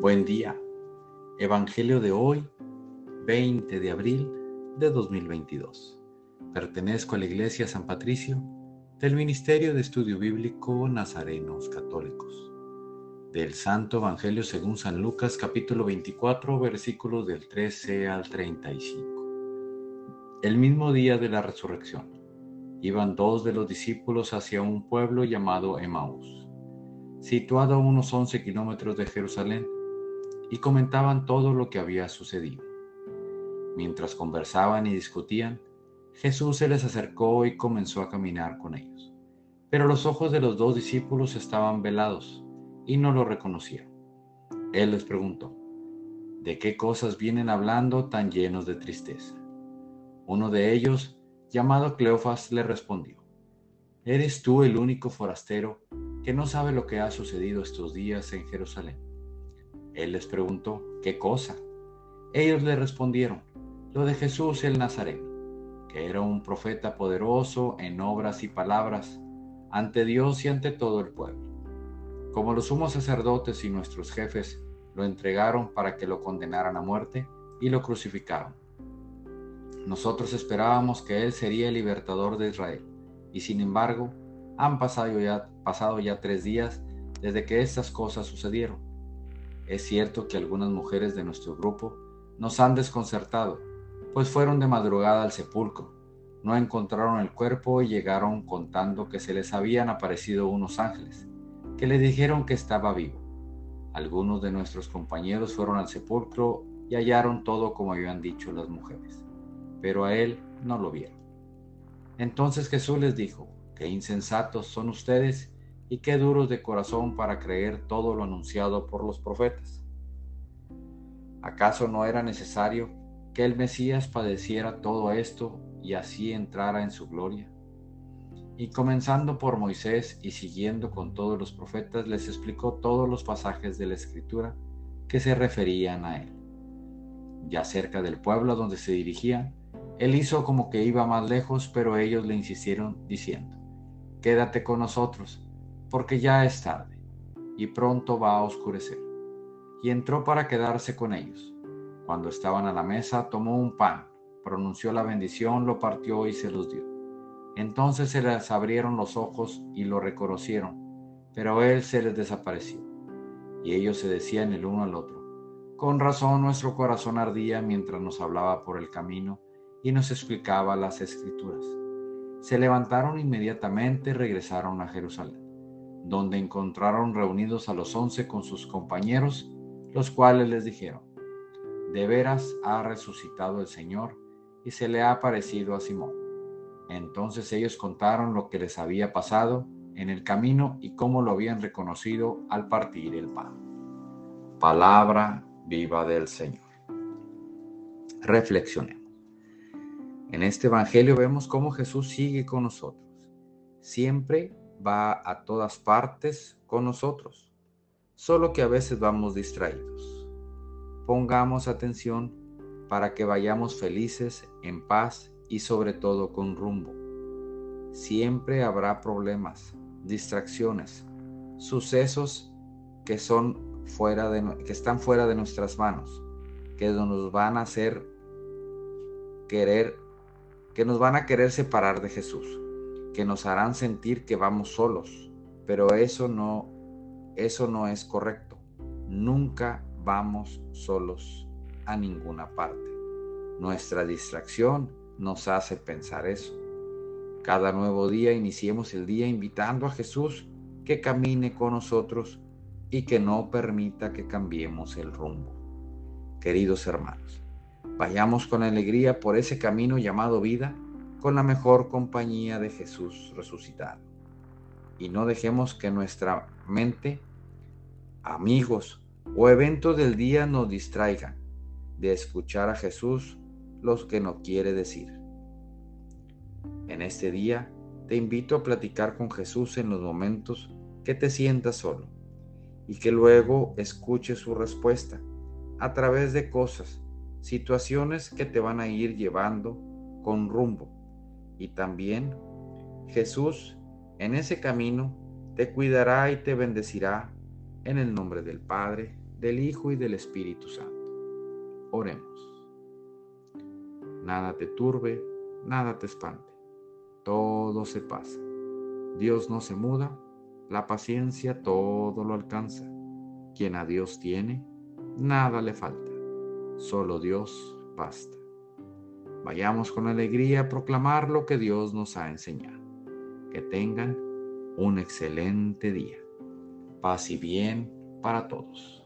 Buen día. Evangelio de hoy, 20 de abril de 2022. Pertenezco a la Iglesia San Patricio del Ministerio de Estudio Bíblico Nazarenos Católicos. Del Santo Evangelio según San Lucas capítulo 24 versículos del 13 al 35. El mismo día de la resurrección, iban dos de los discípulos hacia un pueblo llamado Emaús, situado a unos 11 kilómetros de Jerusalén y comentaban todo lo que había sucedido. Mientras conversaban y discutían, Jesús se les acercó y comenzó a caminar con ellos. Pero los ojos de los dos discípulos estaban velados y no lo reconocieron. Él les preguntó, ¿de qué cosas vienen hablando tan llenos de tristeza? Uno de ellos, llamado Cleofas, le respondió, ¿eres tú el único forastero que no sabe lo que ha sucedido estos días en Jerusalén? Él les preguntó, ¿qué cosa? Ellos le respondieron, lo de Jesús el Nazareno, que era un profeta poderoso en obras y palabras ante Dios y ante todo el pueblo. Como los sumos sacerdotes y nuestros jefes lo entregaron para que lo condenaran a muerte y lo crucificaron. Nosotros esperábamos que Él sería el libertador de Israel, y sin embargo, han pasado ya, pasado ya tres días desde que estas cosas sucedieron es cierto que algunas mujeres de nuestro grupo nos han desconcertado, pues fueron de madrugada al sepulcro, no encontraron el cuerpo y llegaron contando que se les habían aparecido unos ángeles, que le dijeron que estaba vivo. Algunos de nuestros compañeros fueron al sepulcro y hallaron todo como habían dicho las mujeres, pero a él no lo vieron. Entonces Jesús les dijo, qué insensatos son ustedes y qué duros de corazón para creer todo lo anunciado por los profetas. ¿Acaso no era necesario que el Mesías padeciera todo esto y así entrara en su gloria? Y comenzando por Moisés y siguiendo con todos los profetas, les explicó todos los pasajes de la Escritura que se referían a él. Ya cerca del pueblo donde se dirigían, él hizo como que iba más lejos, pero ellos le insistieron diciendo, Quédate con nosotros porque ya es tarde y pronto va a oscurecer. Y entró para quedarse con ellos. Cuando estaban a la mesa, tomó un pan, pronunció la bendición, lo partió y se los dio. Entonces se les abrieron los ojos y lo reconocieron, pero él se les desapareció. Y ellos se decían el uno al otro, con razón nuestro corazón ardía mientras nos hablaba por el camino y nos explicaba las escrituras. Se levantaron inmediatamente y regresaron a Jerusalén donde encontraron reunidos a los once con sus compañeros, los cuales les dijeron, de veras ha resucitado el Señor y se le ha aparecido a Simón. Entonces ellos contaron lo que les había pasado en el camino y cómo lo habían reconocido al partir el pan. Palabra viva del Señor. Reflexionemos. En este Evangelio vemos cómo Jesús sigue con nosotros, siempre va a todas partes con nosotros, solo que a veces vamos distraídos. Pongamos atención para que vayamos felices, en paz y sobre todo con rumbo. Siempre habrá problemas, distracciones, sucesos que son fuera de que están fuera de nuestras manos, que nos van a hacer querer que nos van a querer separar de Jesús que nos harán sentir que vamos solos, pero eso no eso no es correcto. Nunca vamos solos a ninguna parte. Nuestra distracción nos hace pensar eso. Cada nuevo día iniciemos el día invitando a Jesús que camine con nosotros y que no permita que cambiemos el rumbo. Queridos hermanos, vayamos con alegría por ese camino llamado vida con la mejor compañía de Jesús resucitado. Y no dejemos que nuestra mente, amigos o eventos del día nos distraigan de escuchar a Jesús los que no quiere decir. En este día te invito a platicar con Jesús en los momentos que te sientas solo y que luego escuches su respuesta a través de cosas, situaciones que te van a ir llevando con rumbo y también Jesús en ese camino te cuidará y te bendecirá en el nombre del Padre, del Hijo y del Espíritu Santo. Oremos. Nada te turbe, nada te espante. Todo se pasa. Dios no se muda, la paciencia todo lo alcanza. Quien a Dios tiene, nada le falta. Solo Dios basta. Vayamos con alegría a proclamar lo que Dios nos ha enseñado. Que tengan un excelente día. Paz y bien para todos.